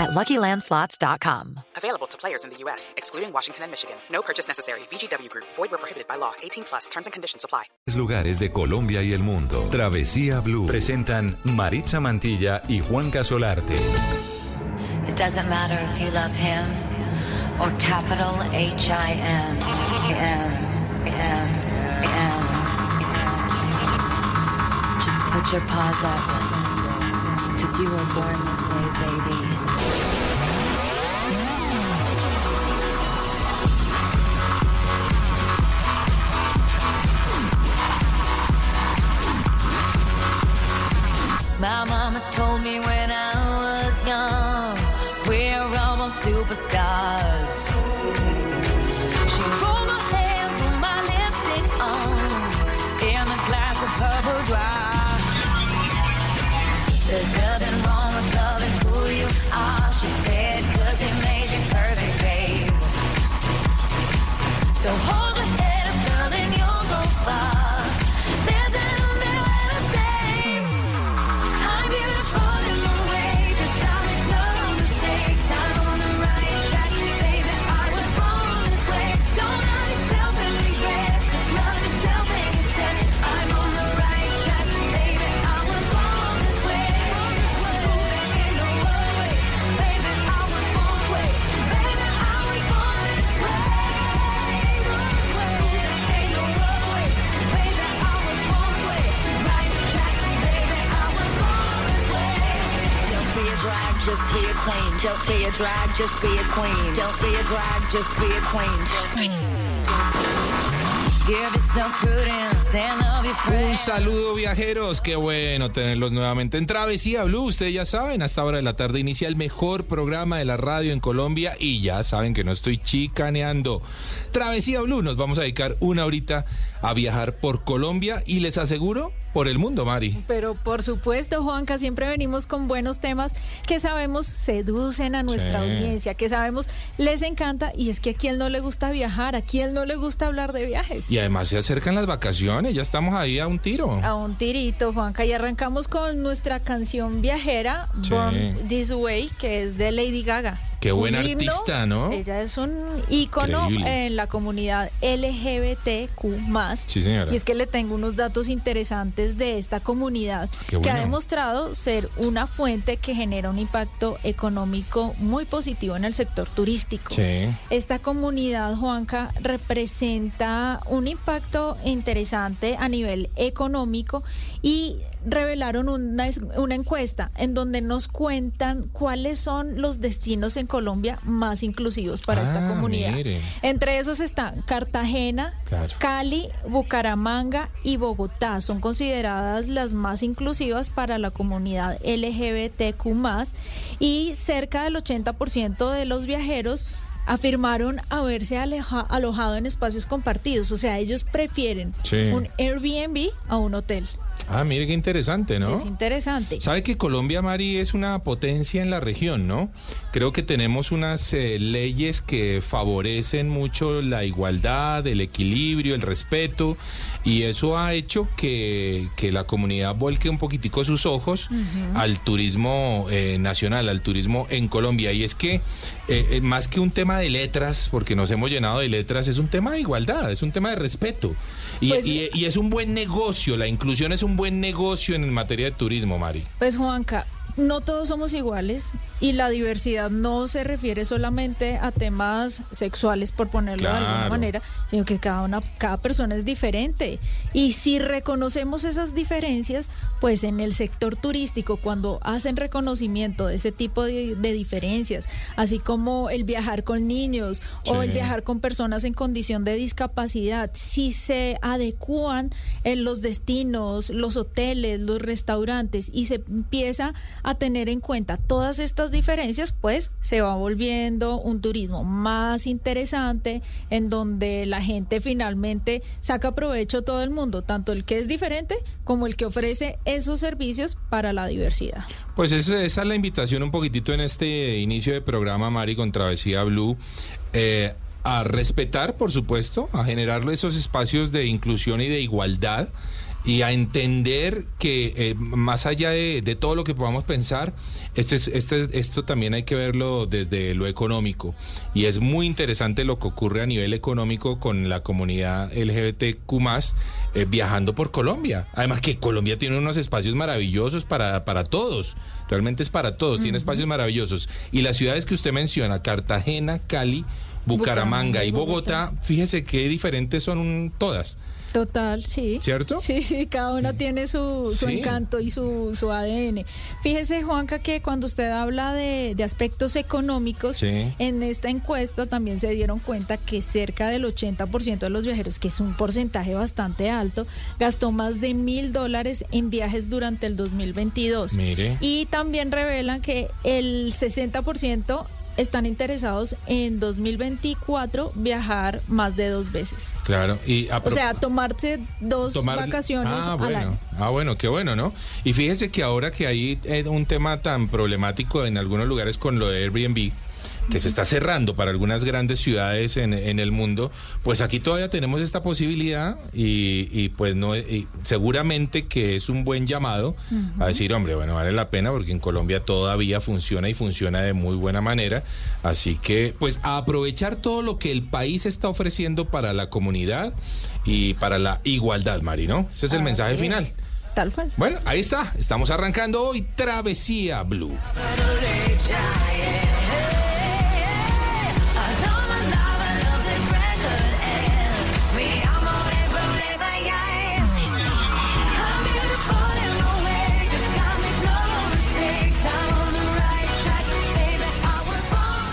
at LuckyLandSlots.com. Available to players in the U.S., excluding Washington and Michigan. No purchase necessary. VGW Group. Void where prohibited by law. 18 plus. Terms and conditions apply. Lugares de Colombia y el mundo. Travesía Blue. Presentan Maritza Mantilla y Juan Casolarte. It doesn't matter if you love him or capital H I M M M M. Just put your paws up. Cause you were born this way, baby. My mama told me when I was young, we're almost superstars. She rolled my hair, put my lipstick on, in a glass of purple dry. There's nothing wrong with loving who you are, she said, cause he made you perfect, babe. So hold just be a queen. Don't be a just be a queen. Un saludo viajeros, qué bueno tenerlos nuevamente en Travesía Blue. Ustedes ya saben, hasta hora de la tarde inicia el mejor programa de la radio en Colombia y ya saben que no estoy chicaneando. Travesía Blue, nos vamos a dedicar una horita a viajar por Colombia y les aseguro por el mundo, Mari. Pero por supuesto, Juanca, siempre venimos con buenos temas que sabemos seducen a nuestra Sí. audiencia, que sabemos les encanta y es que a quién no le gusta viajar, a quién no le gusta hablar de viajes. Y además se acercan las vacaciones, ya estamos ahí a un tiro. A un tirito, Juanca, y arrancamos con nuestra canción viajera, Sí. Born This Way, que es de Lady Gaga. Qué Un buena himno. artista, ¿no? Ella es un ícono Increíble. en la comunidad LGBTQ+. Sí, señora. Y es que le tengo unos datos interesantes de esta comunidad que ha demostrado ser una fuente que genera un impacto económico muy positivo en el sector turístico. Sí. Esta comunidad, Juanca, representa un impacto interesante a nivel económico y revelaron una encuesta en donde nos cuentan cuáles son los destinos en Colombia más inclusivos para esta Ah, comunidad. mire. Entre esos están Cartagena, Claro. Cali, Bucaramanga y Bogotá. Son consideradas las más inclusivas para la comunidad LGBTQ y cerca del 80% de los viajeros afirmaron haberse aleja- alojado en espacios compartidos. O sea, ellos prefieren Sí. un Airbnb a un hotel. Ah, mire qué interesante, ¿no? Es interesante. Sabe que Colombia, Mari, es una potencia en la región, ¿no? Creo que tenemos unas eh, leyes que favorecen mucho la igualdad, el equilibrio, el respeto, y eso ha hecho que, que la comunidad vuelque un poquitico sus ojos al turismo eh, nacional, al turismo en Colombia. Y es que, eh, eh, más que un tema de letras, porque nos hemos llenado de letras, es un tema de igualdad, es un tema de respeto. Y, Pues- y- y es un buen negocio, la inclusión es un buen negocio en materia de turismo, Mari. Pues Juanca, no todos somos iguales y la diversidad no se refiere solamente a temas sexuales, por ponerlo de alguna manera, sino que cada una, cada persona es diferente. Y si reconocemos esas diferencias, pues en el sector turístico, cuando hacen reconocimiento de ese tipo de, de diferencias, así como el viajar con niños o el viajar con personas en condición de discapacidad, si se adecúan en los destinos, los hoteles, los restaurantes y se empieza a a tener en cuenta todas estas diferencias, pues se va volviendo un turismo más interesante, en donde la gente finalmente saca provecho todo el mundo, tanto el que es diferente como el que ofrece esos servicios para la diversidad. Pues esa, es la invitación un poquitito en este inicio de programa, Mari, con Travesía Blue. eh, a respetar, por supuesto, a generar esos espacios de inclusión y de igualdad y a entender que eh, más allá de, de todo lo que podamos pensar, este es- este es- esto también hay que verlo desde lo económico. Y es muy interesante lo que ocurre a nivel económico con la comunidad LGBTQ eh, viajando por Colombia. Además que Colombia tiene unos espacios maravillosos para, para todos. Realmente es para todos, tiene espacios maravillosos. Y las ciudades que usted menciona, Cartagena, Cali, Bucaramanga y Bogotá, fíjese qué diferentes son todas. Total, sí. ¿Cierto? Sí, sí, cada una tiene su, su Sí. encanto y su, su ADN. Fíjese, Juanca, que cuando usted habla de, de aspectos económicos, Sí. en esta encuesta también se dieron cuenta que cerca del 80% de los viajeros, que es un porcentaje bastante alto, gastó más de mil dólares en viajes durante el 2022. Mire. Y también revelan que el 60% están interesados en 2024 viajar más de dos veces. Claro. Y a O sea, tomarse dos tomar- vacaciones ah, al bueno. año. Ah, bueno, qué bueno, ¿no? Y fíjese que ahora que hay eh, un tema tan problemático en algunos lugares con lo de Airbnb, que se está cerrando para algunas grandes ciudades en, en el mundo, pues aquí todavía tenemos esta posibilidad y, y pues no, y seguramente que es un buen llamado a decir, hombre, bueno, vale la pena porque en Colombia todavía funciona y funciona de muy buena manera, así que pues a aprovechar todo lo que el país está ofreciendo para la comunidad y para la igualdad, Mari, ¿no? Ese es el mensaje final. Tal cual. Bueno, ahí está. Estamos arrancando hoy Travesía Blue.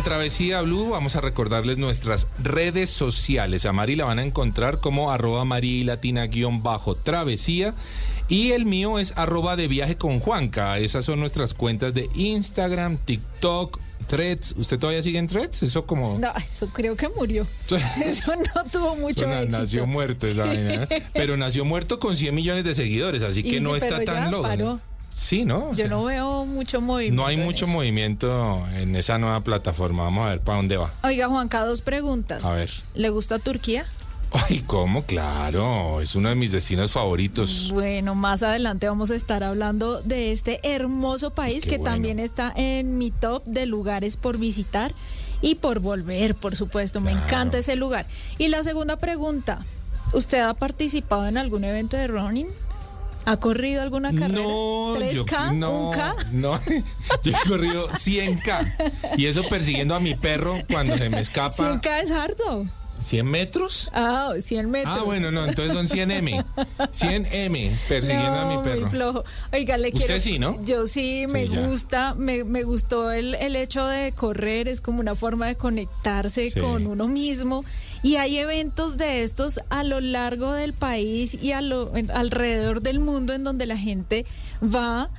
En Travesía Blue. Vamos a recordarles nuestras redes sociales. A Mari la van a encontrar como arroba Mari Latina guion bajo Travesía. Y el mío es arroba de viaje con Juanca. Esas son nuestras cuentas de Instagram, TikTok, Threads. ¿Usted todavía sigue en Threads? Eso como... No, eso creo que murió. Eso no tuvo mucho Eso éxito. nació muerto esa Sí. vaina. ¿eh? Pero nació muerto con 100 millones de seguidores, así que Y no está tan loco. Sí, ¿no? O Yo sea, no veo mucho movimiento. no hay mucho eso. movimiento en esa nueva plataforma. Vamos a ver para dónde va. Oiga, Juanca, dos preguntas. A ver. ¿Le gusta Turquía? Ay, ¿cómo? Claro, es uno de mis destinos favoritos. Bueno, más adelante vamos a estar hablando de este hermoso país Qué que bueno. también está en mi top de lugares por visitar y por volver, por supuesto. Me encanta ese lugar. Y la segunda pregunta, ¿usted ha participado en algún evento de running? ¿Ha corrido alguna carrera? No, yo ¿3K? no, ¿1K? no, yo he corrido 100K y eso persiguiendo a mi perro cuando se me escapa. 100K es harto. ¿100 metros? Ah, 100 metros. Ah, bueno, no, entonces son 100 M. 100 M persiguiendo a mi perro. Muy flojo. Oiga, le Usted quiero. sí, ¿no? Yo sí, me Sí, gusta, me, me gustó el, el hecho de correr, es como una forma de conectarse Sí. con uno mismo. Y hay eventos de estos a lo largo del país y a lo, en- alrededor del mundo en donde la gente va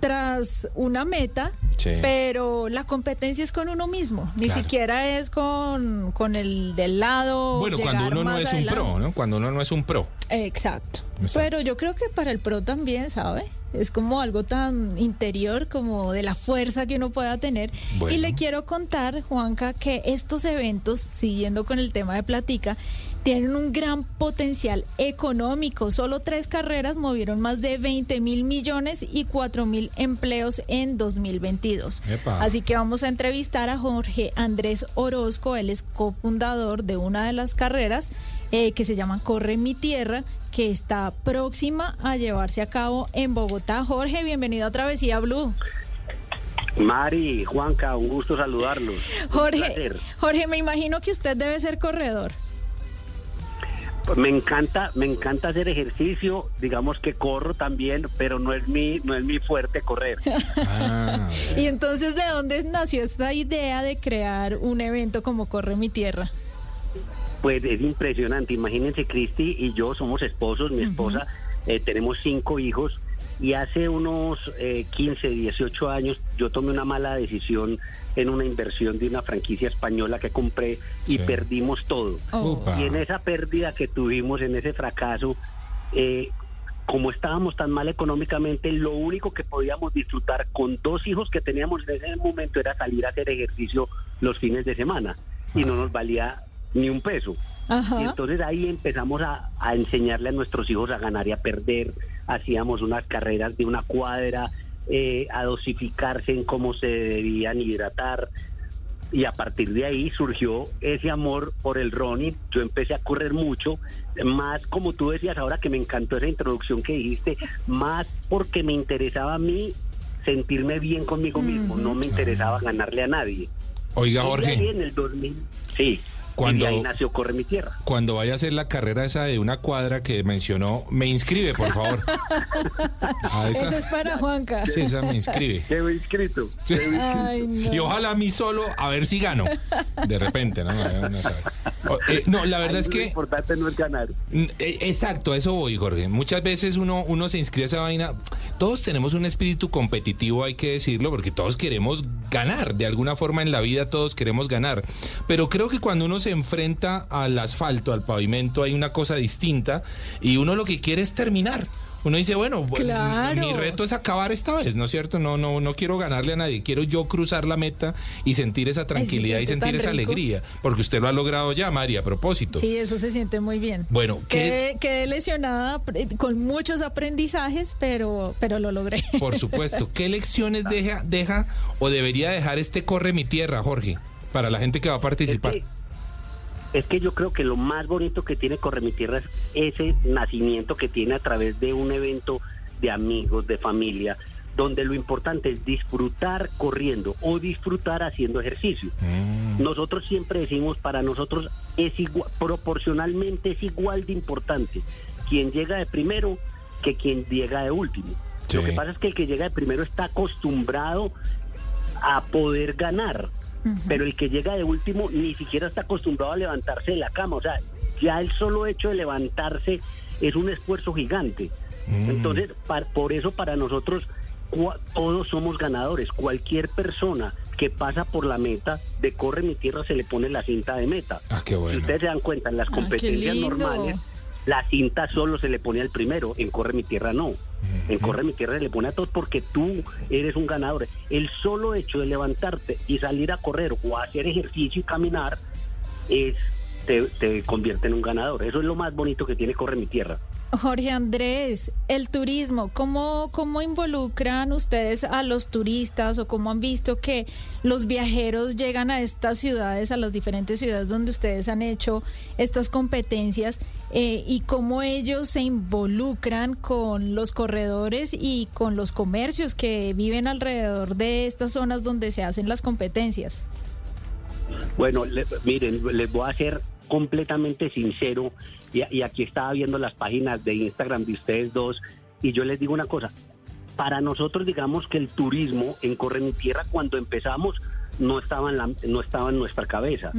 tras una meta, Sí. pero la competencia es con uno mismo, ni Claro. siquiera es con, con el del lado. Bueno, cuando uno no es un pro, ¿no? Cuando uno no es un pro. Exacto. Exacto. Pero yo creo que para el pro también, ¿sabe? Es como algo tan interior como de la fuerza que uno pueda tener. Bueno. Y le quiero contar, Juanca, que estos eventos, siguiendo con el tema de Platica, tienen un gran potencial económico. Solo tres carreras movieron más de 20 mil millones y 4 mil empleos en 2022. Epa. Así que vamos a entrevistar a Jorge Andrés Orozco. Él es cofundador de una de las carreras eh, que se llama Corre mi Tierra, que está próxima a llevarse a cabo en Bogotá. Jorge, bienvenido a Travesía Blue. Mari, Juanca, un gusto saludarlos. Jorge. Jorge, me imagino que usted debe ser corredor. Me encanta, me encanta hacer ejercicio, digamos que corro también, pero no es mi, no es mi fuerte correr. Ah, Y entonces, ¿de dónde nació esta idea de crear un evento como Corre mi Tierra? Pues es impresionante. Imagínense, Cristi y yo somos esposos, mi esposa, eh, tenemos cinco hijos y hace unos eh, 15, 18 años yo tomé una mala decisión en una inversión de una franquicia española que compré y Sí. perdimos todo. Oh. Y en esa pérdida que tuvimos, en ese fracaso, eh, como estábamos tan mal económicamente, lo único que podíamos disfrutar con dos hijos que teníamos en ese momento era salir a hacer ejercicio los fines de semana y no nos valía ni un peso. Y entonces ahí empezamos a, a enseñarle a nuestros hijos a ganar y a perder. Hacíamos unas carreras de una cuadra, eh, a dosificarse en cómo se debían hidratar. Y a partir de ahí surgió ese amor por el running. Yo empecé a correr mucho, más como tú decías ahora que me encantó esa introducción que dijiste, más porque me interesaba a mí sentirme bien conmigo mismo, no me interesaba ganarle a nadie. Oiga, Jorge, en el 2000, sí, Cuando- y de ahí nació Corre mi Tierra. cuando vaya a hacer la carrera esa de una cuadra que mencionó, me inscribe, por favor. A esa- Eso es para Juanca. Sí, esa me inscribe. Quedo inscrito. Sí. Ay, no. Y ojalá a mí solo, a ver si gano. De repente, ¿no? Uno sabe. O- eh, no, la verdad Ahí es Lo que... importante no es ganar. Mm, eh, Exacto, a eso voy, Jorge. Muchas veces uno, uno se inscribe a esa vaina. Todos tenemos un espíritu competitivo, hay que decirlo, porque todos queremos ganar. De alguna forma en la vida todos queremos ganar. Pero creo que cuando uno se enfrenta al asfalto, al pavimento, hay una cosa distinta y uno lo que quiere es terminar. Uno dice, bueno, Claro. mi reto es acabar esta vez, ¿no es cierto? No, no, no quiero ganarle a nadie, quiero yo cruzar la meta y sentir esa tranquilidad y sentir esa rico. alegría, porque usted lo ha logrado ya, María, a propósito. Sí, eso se siente muy bien. Bueno, ¿qué es? Quedé, quedé lesionada con muchos aprendizajes, pero, pero lo logré. Por supuesto. ¿Qué lecciones deja, deja o debería dejar este Corre mi Tierra, Jorge, para la gente que va a participar? Que, es que yo creo que lo más bonito que tiene Corre mi Tierra es ese nacimiento que tiene a través de un evento de amigos, de familia, donde lo importante es disfrutar corriendo o disfrutar haciendo ejercicio. Mm, Nosotros siempre decimos, para nosotros es igual, proporcionalmente es igual de importante quien llega de primero que quien llega de último. Lo que pasa es que el que llega de primero está acostumbrado a poder ganar, pero el que llega de último ni siquiera está acostumbrado a levantarse de la cama. O sea, ya el solo hecho de levantarse es un esfuerzo gigante. Mm. Entonces, par- por eso para nosotros cua- todos somos ganadores. Cualquier persona que pasa por la meta de corre mi tierra se le pone la cinta de meta. Ah, qué bueno. Si ustedes se dan cuenta, en las Ah, competencias normales, la cinta solo se le pone al primero, en Corre mi Tierra no. En Corre mi Tierra se le pone a todos porque tú eres un ganador. El solo hecho de levantarte y salir a correr o hacer ejercicio y caminar es te, te convierte en un ganador. Eso es lo más bonito que tiene Corre mi Tierra. Jorge Andrés, el turismo, ¿cómo, ¿cómo involucran ustedes a los turistas o cómo han visto que los viajeros llegan a estas ciudades, a las diferentes ciudades donde ustedes han hecho estas competencias eh, y cómo ellos se involucran con los corredores y con los comercios que viven alrededor de estas zonas donde se hacen las competencias? Bueno, le- miren, les voy a ser completamente sincero y, y aquí estaba viendo las páginas de Instagram de ustedes dos y yo les digo una cosa, para nosotros digamos que el turismo en Corre mi Tierra cuando empezamos no estaba en, la- no estaba en nuestra cabeza,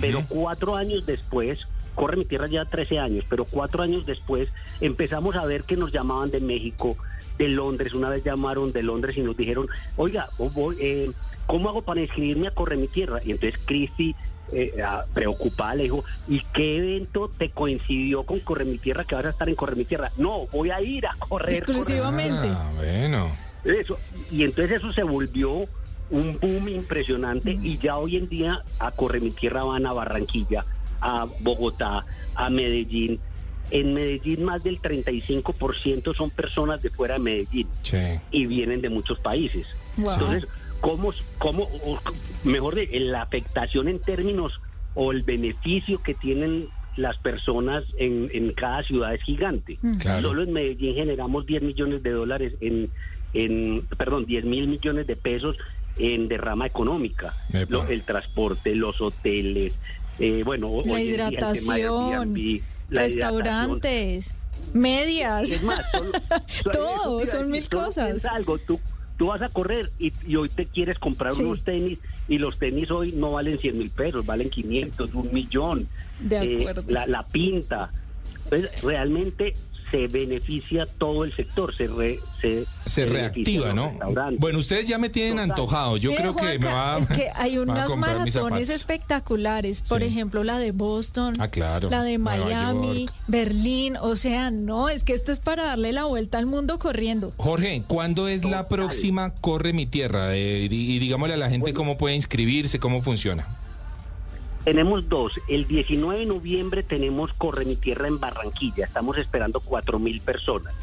pero cuatro años después, Corre mi Tierra ya 13 años, pero cuatro años después empezamos a ver que nos llamaban de México, de Londres, una vez llamaron de Londres y nos dijeron, oiga, oh, voy, eh, ¿cómo hago para inscribirme a Corre mi Tierra? Y entonces Cristi, eh, ah, preocupada, le dijo, ¿y qué evento te coincidió con Corre mi Tierra que vas a estar en Corre mi Tierra? No, voy a ir a correr. Exclusivamente. Ah, bueno. eso, y entonces eso se volvió un boom impresionante y ya hoy en día a Corre mi Tierra van a Barranquilla, a Bogotá, a Medellín. En Medellín más del 35% son personas de fuera de Medellín Sí. y vienen de muchos países. Wow. Entonces, ¿cómo, cómo, o- mejor de la afectación en términos o el beneficio que tienen las personas en, en cada ciudad es gigante? Claro. Solo en Medellín generamos 10 millones de dólares en, en perdón, 10 mil millones de pesos en derrama económica. Lo- el transporte, los hoteles, eh, bueno, La hidratación, Airbnb, la restaurantes, medias. es más, son, son- Todo, son mil cosas. algo, tú, tú vas a correr y, y hoy te quieres comprar Sí. unos tenis y los tenis hoy no valen 100 mil pesos, valen 500, un millón. De Eh, acuerdo. la, la pinta. Entonces, realmente se beneficia todo el sector, se, re- se, reactiva, ¿no? Bueno, ustedes ya me tienen Total. antojado. Yo creo que me va a. Es que hay unas maratones espectaculares. Por Sí. ejemplo, la de Boston. Ah, claro. La de Miami. Berlín. O sea, no, es que esto es para darle la vuelta al mundo corriendo. Jorge, ¿cuándo es la próxima Corre mi Tierra? Eh, y, y digámosle a la gente cómo puede inscribirse, cómo funciona. Tenemos dos. El 19 de noviembre tenemos Corre mi Tierra en Barranquilla. Estamos esperando 4 mil personas.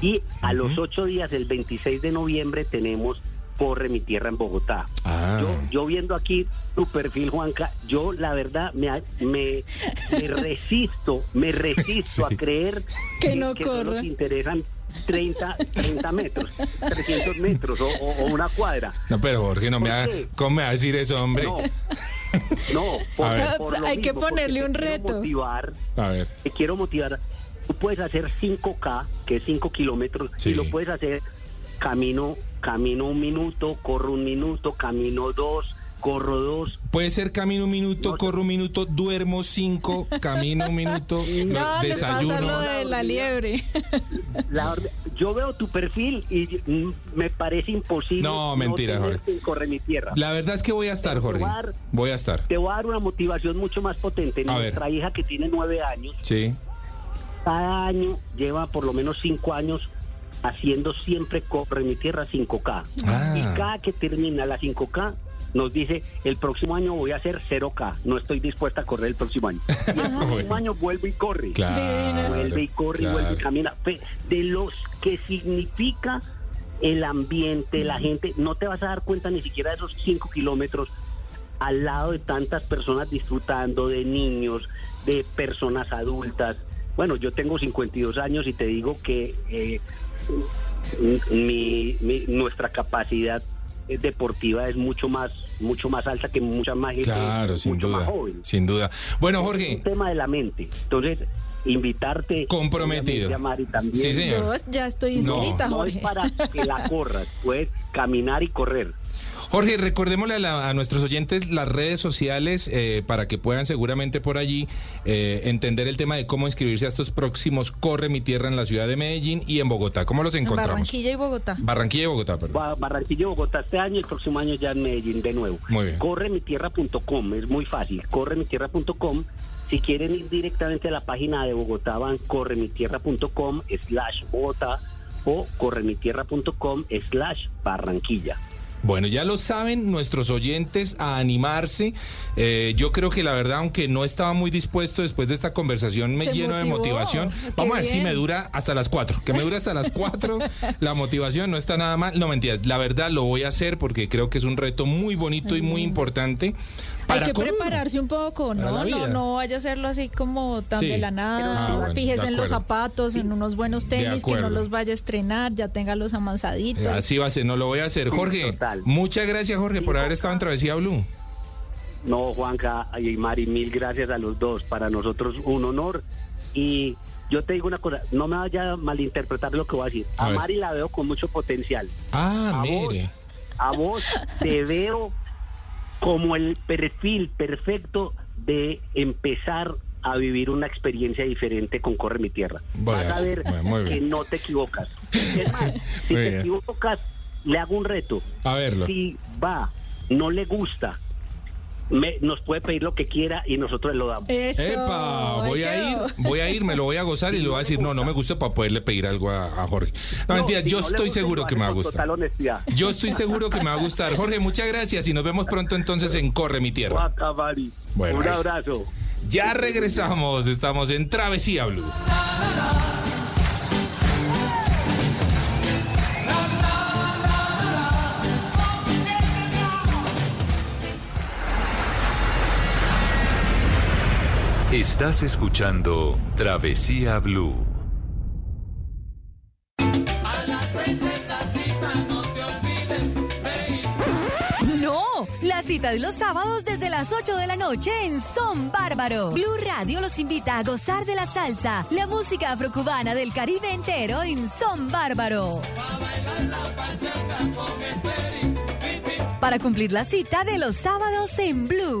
Y a los ocho días, el 26 de noviembre, tenemos Corre mi Tierra en Bogotá. Ah. Yo, yo viendo aquí tu perfil, Juanca, yo la verdad me, me, me resisto, me resisto Sí. a creer Que no corra. te interesan 30, 30 metros, 300 metros o, o- o una cuadra. No, pero Jorge, no me ¿Por va, qué? ¿cómo me va a decir eso, hombre? No, no, por, A ver. por lo Hay que mismo, porque ponerle te un quiero reto. Motivar, A ver. te quiero motivar. Tú puedes hacer 5K, que es 5 kilómetros, Sí. y lo puedes hacer camino, camino un minuto, corro un minuto, camino dos, corro dos. Puede ser camino un minuto, No, corro un minuto, duermo cinco, camino un minuto, No, desayuno. lo de la liebre. La verdad, yo veo tu perfil y me parece imposible. No, mentira, Jorge. Corre mi tierra. La verdad es que voy a estar, Jorge. voy a dar- Voy a estar. Te voy a dar una motivación mucho más potente. A ver. Nuestra hija que tiene nueve años, Sí. cada año lleva por lo menos cinco años haciendo siempre Corre mi tierra 5K. Ah. Y cada que termina la 5K nos dice, el próximo año voy a hacer 0K, no estoy dispuesta a correr el próximo año. Y el próximo Bueno. año vuelve y corre. Claro. vuelve y corre claro. y vuelve y camina. Fe- De los que significa el ambiente, la gente, no te vas a dar cuenta ni siquiera de esos 5 kilómetros al lado de tantas personas disfrutando, de niños, de personas adultas. Bueno, yo tengo 52 años y te digo que eh, mi, mi- nuestra capacidad deportiva es mucho más mucho más alta que mucha más gente Claro, sin mucho más duda. joven. Sin duda. Bueno, Es Jorge, un tema de la mente. Entonces, invitarte. Comprometido. Mari también. Sí, señor. Yo ya estoy No, inscrita, No Jorge. es para que la corras, puedes caminar y correr. Jorge, recordémosle a, la- a nuestros oyentes las redes sociales eh, para que puedan seguramente por allí eh, entender el tema de cómo inscribirse a estos próximos Corre mi Tierra en la ciudad de Medellín y en Bogotá. ¿Cómo los En encontramos? Barranquilla y Bogotá. Barranquilla y Bogotá, perdón. Ba- Barranquilla, Bogotá este año y el próximo año ya en Medellín de nuevo. Muy bien. Corremitierra.com, es muy fácil. Corremitierra.com. Si quieren ir directamente a la página de Bogotá, van corremitierra.com slash Bogotá o corremitierra.com slash Barranquilla. Bueno, ya lo saben nuestros oyentes a animarse. Eh, yo creo que la verdad, aunque no estaba muy dispuesto después de esta conversación, me Se lleno de motivación. Qué Vamos a ver si me dura hasta las cuatro. Que me dure hasta las cuatro. la motivación no está nada mal. No mentiras, la verdad lo voy a hacer porque creo que es un reto muy bonito y muy importante. Hay que prepararse un poco, ¿no? No, no vaya a hacerlo así como tan Sí. de la nada. Ah, bueno, Fíjese en los zapatos, en unos buenos tenis, que no los vaya a estrenar, ya tenga los amansaditos. Eh, Así va a ser, no lo voy a hacer. Jorge, total. Muchas gracias Jorge por haber estado en Travesía Blue. No, Juanca y Mari, mil gracias a los dos. Para nosotros un honor. Y yo te digo una cosa, no me vaya a malinterpretar lo que voy a decir. A A. Mari la veo con mucho potencial. Ah, A vos. mire. A vos te veo como el perfil perfecto de empezar a vivir una experiencia diferente con Corre mi Tierra. Voy a Vas a hacer- ver bueno, que no te equivocas. Es más, si Muy te bien. equivocas, le hago un reto. A verlo. Si va, no le gusta, me- nos puede pedir lo que quiera y nosotros lo damos. Eso. Epa, voy a ir, voy a ir, me lo voy a gozar y le voy a decir, no, no me gusta para poderle pedir algo a, a Jorge. No, mentira, si yo no estoy gusta, seguro que me va a gustar. Total honestidad. Yo estoy seguro que me va a gustar. Jorge, muchas gracias y nos vemos pronto entonces en Corre mi Tierra. Bueno, un abrazo. Ya regresamos, estamos en Travesía Blue. Estás escuchando Travesía Blue. No, la cita de los sábados desde las 8 de la noche en Son Bárbaro. Blue Radio los invita a gozar de la salsa, la música afrocubana del Caribe entero en Son Bárbaro. Para cumplir la cita de los sábados en Blue.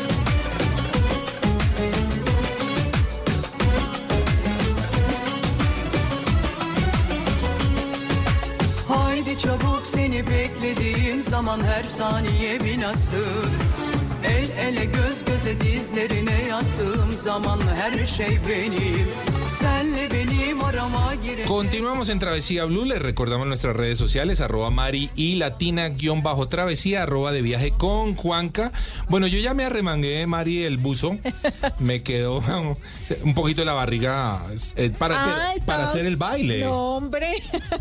Çabuk seni beklediğim zaman her saniye bir nasıl El ele göz göze dizlerine yattığım zaman her şey benim Senle benim arama girecek Continuamos en Travesía Blue, les recordamos nuestras redes sociales, arroba Mari y Latina guion bajo Travesía, arroba de viaje con Juanca. Bueno, yo ya me arremangué, Mari, el buzo, me quedó un poquito la barriga eh, para, Ah, para hacer el baile. No, hombre.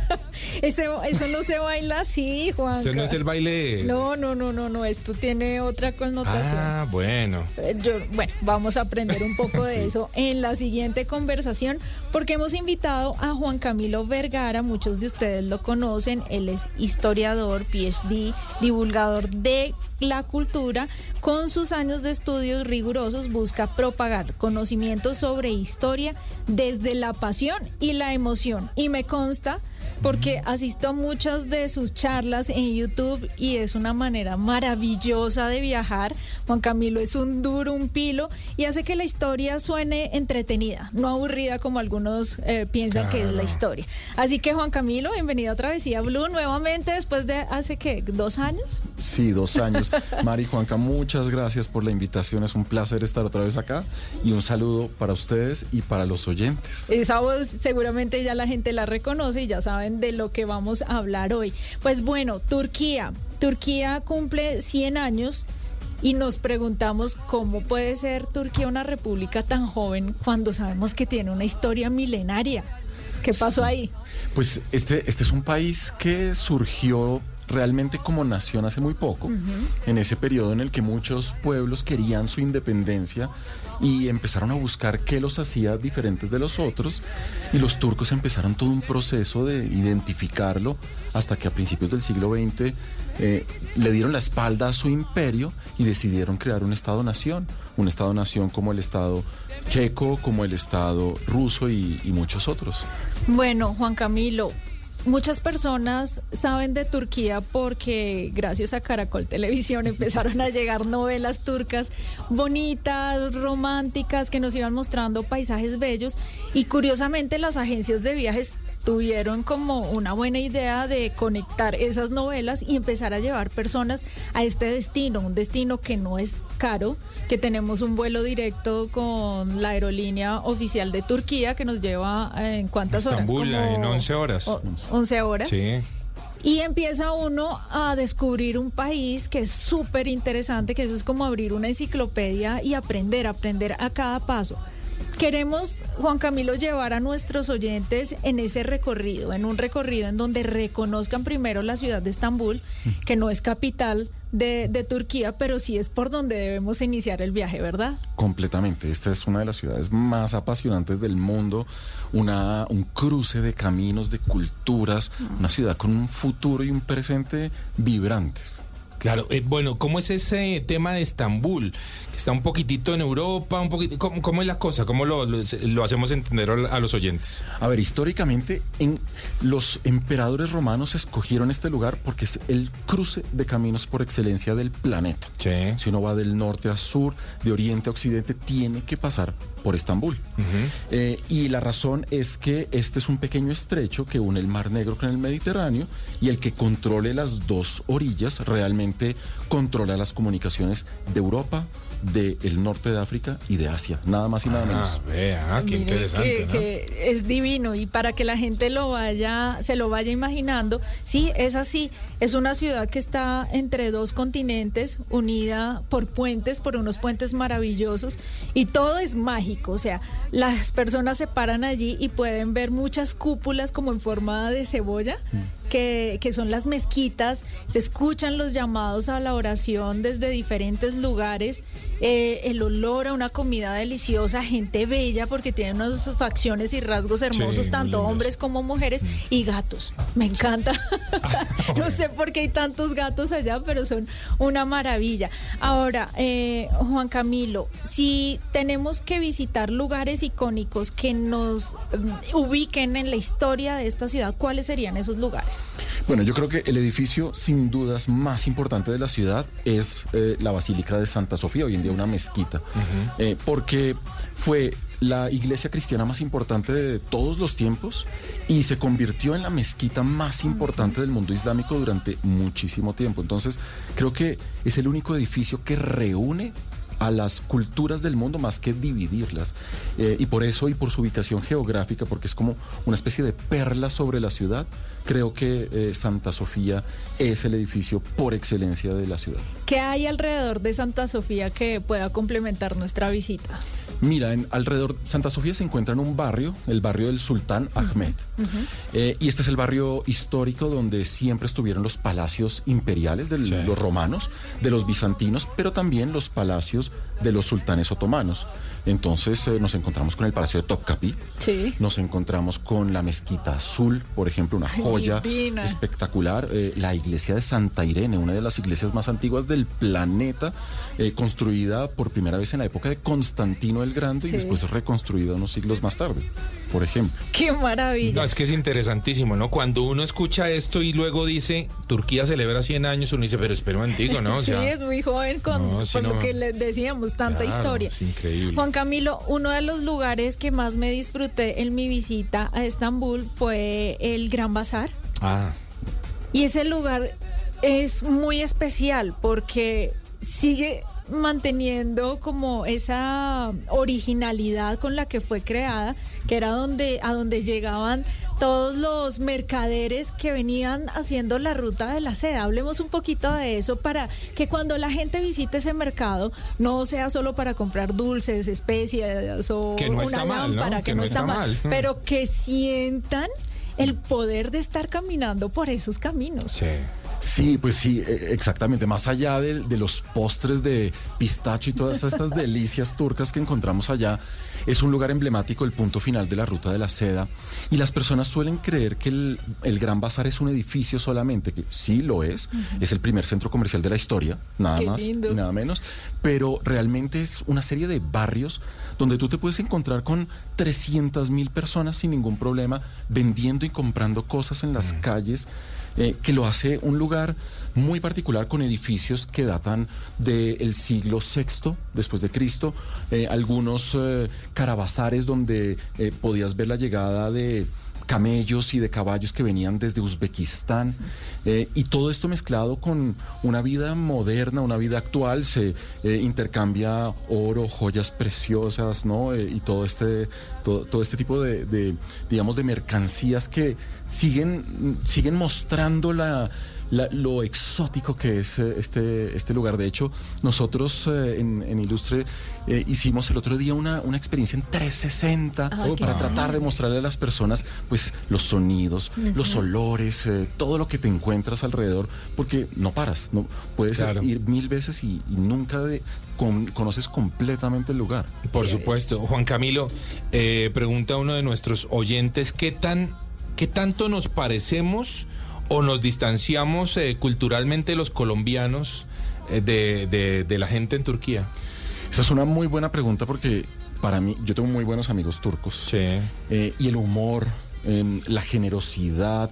Ese- eso no se baila así, Juan. Este no es el baile. No, no, no, no, no. Esto tiene otra connotación. Ah, bueno. Eh, yo- bueno, vamos a aprender un poco de Sí. eso en la siguiente conversación, porque hemos invitado a Juan Camilo Vergara, muchos de ustedes lo conocen, él es historiador, PhD, divulgador de la cultura, con sus años de estudios rigurosos busca propagar conocimientos sobre historia desde la pasión y la emoción, y me consta porque asisto a muchas de sus charlas en YouTube y es una manera maravillosa de viajar. Juan Camilo es un duro, un pilo y hace que la historia suene entretenida, no aburrida como algunos eh, piensan que es la historia. Así que Juan Camilo, bienvenido a Travesía Blue nuevamente después de hace que dos años. Sí, dos años. Mari Juanca, muchas gracias por la invitación. Es un placer estar otra vez acá. Y un saludo para ustedes y para los oyentes. Esa voz seguramente ya la gente la reconoce y ya saben de lo que vamos a hablar hoy. Pues bueno, Turquía. Turquía cumple 100 años y nos preguntamos cómo puede ser Turquía una república tan joven cuando sabemos que tiene una historia milenaria. ¿Qué pasó ahí? Pues este, este es un país que surgió realmente como nación hace muy poco, en ese periodo en el que muchos pueblos querían su independencia y empezaron a buscar qué los hacía diferentes de los otros y los turcos empezaron todo un proceso de identificarlo hasta que a principios del siglo XX eh, le dieron la espalda a su imperio y decidieron crear un Estado-nación, un Estado-nación como el Estado checo, como el Estado ruso y, y muchos otros. Bueno, Juan Camilo, muchas personas saben de Turquía porque gracias a Caracol Televisión empezaron a llegar novelas turcas bonitas, románticas, que nos iban mostrando paisajes bellos. Y curiosamente las agencias de viajes tuvieron como una buena idea de conectar esas novelas y empezar a llevar personas a este destino, un destino que no es caro, que tenemos un vuelo directo con la aerolínea oficial de Turquía que nos lleva eh, en cuántas horas? Como en 11 horas. o- 11 horas. Sí. Y empieza uno a descubrir un país que es súper interesante, que eso es como abrir una enciclopedia y aprender, aprender a cada paso. Queremos, Juan Camilo, llevar a nuestros oyentes en ese recorrido, en un recorrido en donde reconozcan primero la ciudad de Estambul, que no es capital de, de Turquía, pero sí es por donde debemos iniciar el viaje, ¿verdad? Completamente. Esta es una de las ciudades más apasionantes del mundo, una, un cruce de caminos, de culturas, una ciudad con un futuro y un presente vibrantes. Claro, eh, bueno, ¿cómo es ese tema de Estambul? Que está un poquitito en Europa, un poquito, ¿cómo, cómo es la cosa? ¿Cómo lo, lo- lo hacemos entender a los oyentes? A ver, históricamente en, los emperadores romanos escogieron este lugar porque es el cruce de caminos por excelencia del planeta. Si uno va del norte a sur, de oriente a occidente, tiene que pasar por Estambul. Eh, y la razón es que este es un pequeño estrecho que une el Mar Negro con el Mediterráneo y el que controle las dos orillas realmente controla las comunicaciones de Europa, del norte de África y de Asia. Nada más y nada menos. Ah, vea, qué Mire, interesante. que, ¿no? que es divino y para que la gente lo vaya, se lo vaya imaginando, sí, es así. Es una ciudad que está entre dos continentes, unida por puentes, por unos puentes maravillosos y todo es mágico. O sea, las personas se paran allí y pueden ver muchas cúpulas como en forma de cebolla, que, que son las mezquitas. Se escuchan los llamados a la oración desde diferentes lugares. Eh, el olor a una comida deliciosa, gente bella porque tiene unas facciones y rasgos hermosos, tanto hombres como mujeres, y gatos. Me encanta. no sé por qué hay tantos gatos allá, pero son una maravilla. Ahora, eh, Juan Camilo, si tenemos que visitar lugares icónicos que nos mm, ubiquen en la historia de esta ciudad, ¿cuáles serían esos lugares? Bueno, yo creo que el edificio sin dudas más importante de la ciudad es eh, la Basílica de Santa Sofía, hoy en día una mezquita, eh, porque fue la iglesia cristiana más importante de todos los tiempos y se convirtió en la mezquita más importante del mundo islámico durante muchísimo tiempo. Entonces, creo que es el único edificio que reúne a las culturas del mundo más que dividirlas. Eh, y por eso y por su ubicación geográfica, porque es como una especie de perla sobre la ciudad, creo que eh, Santa Sofía es el edificio por excelencia de la ciudad. ¿Qué hay alrededor de Santa Sofía que pueda complementar nuestra visita? Mira, en, alrededor Santa Sofía se encuentra en un barrio, el barrio del Sultán Ahmed. Eh, y este es el barrio histórico donde siempre estuvieron los palacios imperiales de los romanos, de los bizantinos, pero también los palacios de los sultanes otomanos. Entonces eh, nos encontramos con el palacio de Topkapi, Sí. nos encontramos con la mezquita azul, por ejemplo, una joya Divina. espectacular, eh, la iglesia de Santa Irene, una de las iglesias más antiguas del planeta, eh, construida por primera vez en la época de Constantino el Grande Sí. y después reconstruida unos siglos más tarde, por ejemplo. ¡Qué maravilla! No, es que es interesantísimo, ¿no? Cuando uno escucha esto y luego dice, Turquía celebra 100 años, uno dice, pero espera un momentico, ¿no? O sí, es muy joven con, no, con lo que le decíamos, tanta claro, historia. Es increíble. Juan Camilo, uno de los lugares que más me disfruté en mi visita a Estambul fue el Gran Bazar. Ah, Y ese lugar es muy especial porque sigue manteniendo como esa originalidad con la que fue creada, que era donde a donde llegaban todos los mercaderes que venían haciendo la ruta de la seda. Hablemos un poquito de eso para que cuando la gente visite ese mercado no sea solo para comprar dulces, especias o Que no una está mal, ¿no? lámpara, que, no está mal, Mm. pero que sientan el poder de estar caminando por esos caminos. sí. Sí, pues sí, eh, exactamente. Más allá de, de los postres de pistacho y todas estas delicias turcas que encontramos allá, es un lugar emblemático, el punto final de la ruta de la seda. Y las personas suelen creer que el, el Gran Bazar es un edificio solamente, que sí lo es. Es el primer centro comercial de la historia, nada Qué más lindo. y nada menos. Pero realmente es una serie de barrios donde tú te puedes encontrar con 300 mil personas sin ningún problema, vendiendo y comprando cosas en las calles eh, que lo hace un lugar muy particular con edificios que datan del siglo VI después de Cristo, eh, algunos eh, carabazares donde eh, podías ver la llegada de camellos y de caballos que venían desde Uzbekistán eh, y todo esto mezclado con una vida moderna, una vida actual, se eh, intercambia oro, joyas preciosas, ¿no? Eh, y todo este, todo, todo este tipo de, de, digamos, de mercancías que siguen, siguen mostrando la, la- lo exótico que es eh, este, este lugar. De hecho, nosotros eh, en, en Ilustre eh, hicimos el otro día una, una experiencia en 360 Ay, qué para tratar de mostrarle a las personas pues los sonidos, los olores, eh, todo lo que te encuentras alrededor, porque no paras, no puedes Claro. ir mil veces y, y nunca de- con- conoces completamente el lugar. Por supuesto. Juan Camilo, eh, pregunta uno de nuestros oyentes, ¿qué, tan, ¿qué tanto nos parecemos o nos distanciamos eh, culturalmente los colombianos eh, de, de- de la gente en Turquía? Esa es una muy buena pregunta porque para mí, yo tengo muy buenos amigos turcos. Sí. Eh, y el humor, eh, la generosidad,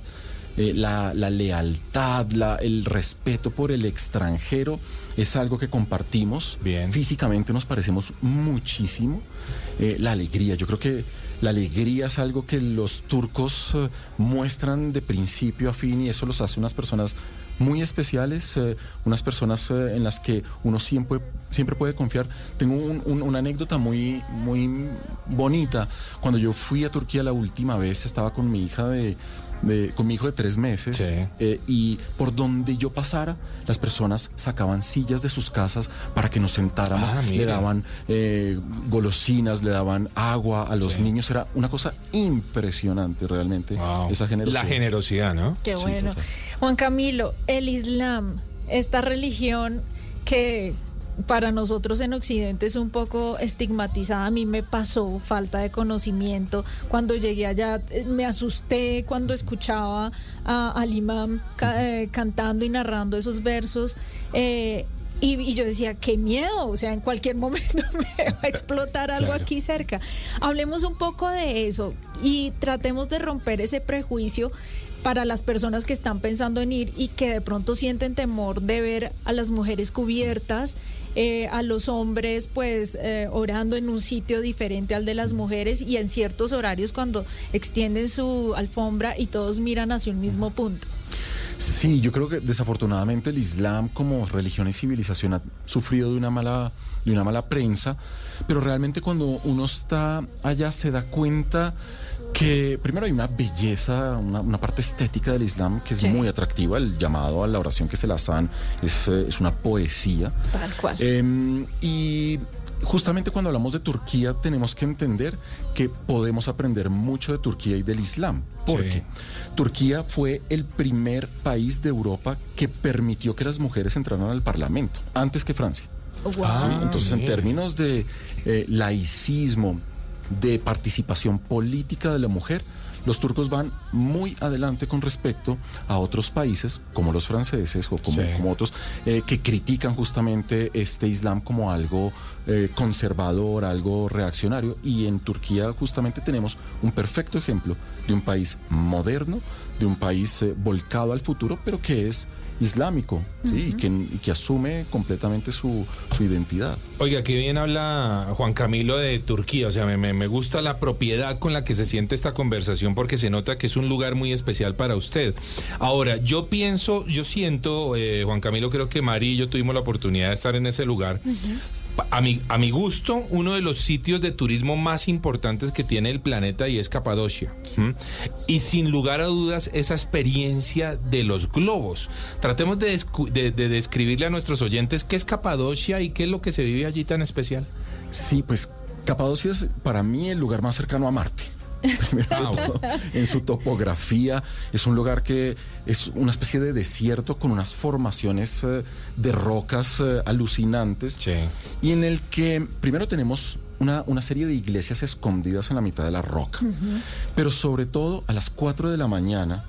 eh, la, la lealtad, la- el respeto por el extranjero es algo que compartimos. Bien. Físicamente nos parecemos muchísimo. La alegría, yo creo que la alegría es algo que los turcos eh, muestran de principio a fin y eso los hace unas personas muy especiales, eh, unas personas eh, en las que uno siempre, siempre puede confiar. Tengo un- un- una anécdota muy, muy bonita. Cuando yo fui a Turquía la última vez, estaba con mi hija de, de- con mi hijo de tres meses Sí. eh, y por donde yo pasara, las personas sacaban sillas de sus casas para que nos sentáramos, Ah, le daban eh, golosinas, le daban agua a los Sí. niños. Era una cosa impresionante realmente Wow. esa generosidad. La generosidad, ¿no? Qué bueno. Juan Camilo, el Islam, esta religión que para nosotros en Occidente es un poco estigmatizada, a mí me pasó falta de conocimiento. Cuando llegué allá eh, me asusté cuando escuchaba a- al imam ca- eh, cantando y narrando esos versos. eh, y, y yo decía, qué miedo, o sea, en cualquier momento me va a explotar algo Claro. aquí cerca. Hablemos un poco de eso y tratemos de romper ese prejuicio para las personas que están pensando en ir y que de pronto sienten temor de ver a las mujeres cubiertas, eh, a los hombres pues eh, orando en un sitio diferente al de las mujeres y en ciertos horarios cuando extienden su alfombra y todos miran hacia un mismo punto. Sí, yo creo que desafortunadamente el Islam como religión y civilización ha sufrido de una mala, de una mala prensa, pero realmente cuando uno está allá se da cuenta que primero hay una belleza, una, una parte estética del Islam que es Sí. muy atractiva, el llamado a la oración que se la san es, eh, es una poesía. Tal cual. Eh, y justamente cuando hablamos de Turquía tenemos que entender que podemos aprender mucho de Turquía y del Islam. Porque Sí. Turquía fue el primer país de Europa que permitió que las mujeres entraran al Parlamento, antes que Francia. Wow. ¿sí? Ah, Entonces, en términos de eh, laicismo, de participación política de la mujer, los turcos van muy adelante con respecto a otros países, como los franceses o como, Sí. como otros, eh, que critican justamente este Islam como algo eh, conservador, algo reaccionario. Y en Turquía justamente tenemos un perfecto ejemplo de un país moderno, de un país eh, volcado al futuro, pero que es islámico, ¿sí? y, que, y que asume completamente su, su identidad. Oiga, qué bien habla Juan Camilo de Turquía. O sea, me, me- me gusta la propiedad con la que se siente esta conversación porque se nota que es un lugar muy especial para usted. Ahora, yo pienso, yo siento, eh, Juan Camilo, creo que Mari y yo tuvimos la oportunidad de estar en ese lugar. A mi, a mi gusto, uno de los sitios de turismo más importantes que tiene el planeta y es Capadocia. Y sin lugar a dudas, esa experiencia de los globos. Tratemos de, descu- de- de describirle a nuestros oyentes qué es Capadocia y qué es lo que se vive allí tan especial. Sí, pues Capadocia es para mí el lugar más cercano a Marte. primero de todo, en su topografía. Es un lugar que es una especie de desierto con unas formaciones eh, de rocas eh, alucinantes Sí. y en el que primero tenemos una, una serie de iglesias escondidas en la mitad de la roca. Pero sobre todo a las 4 de la mañana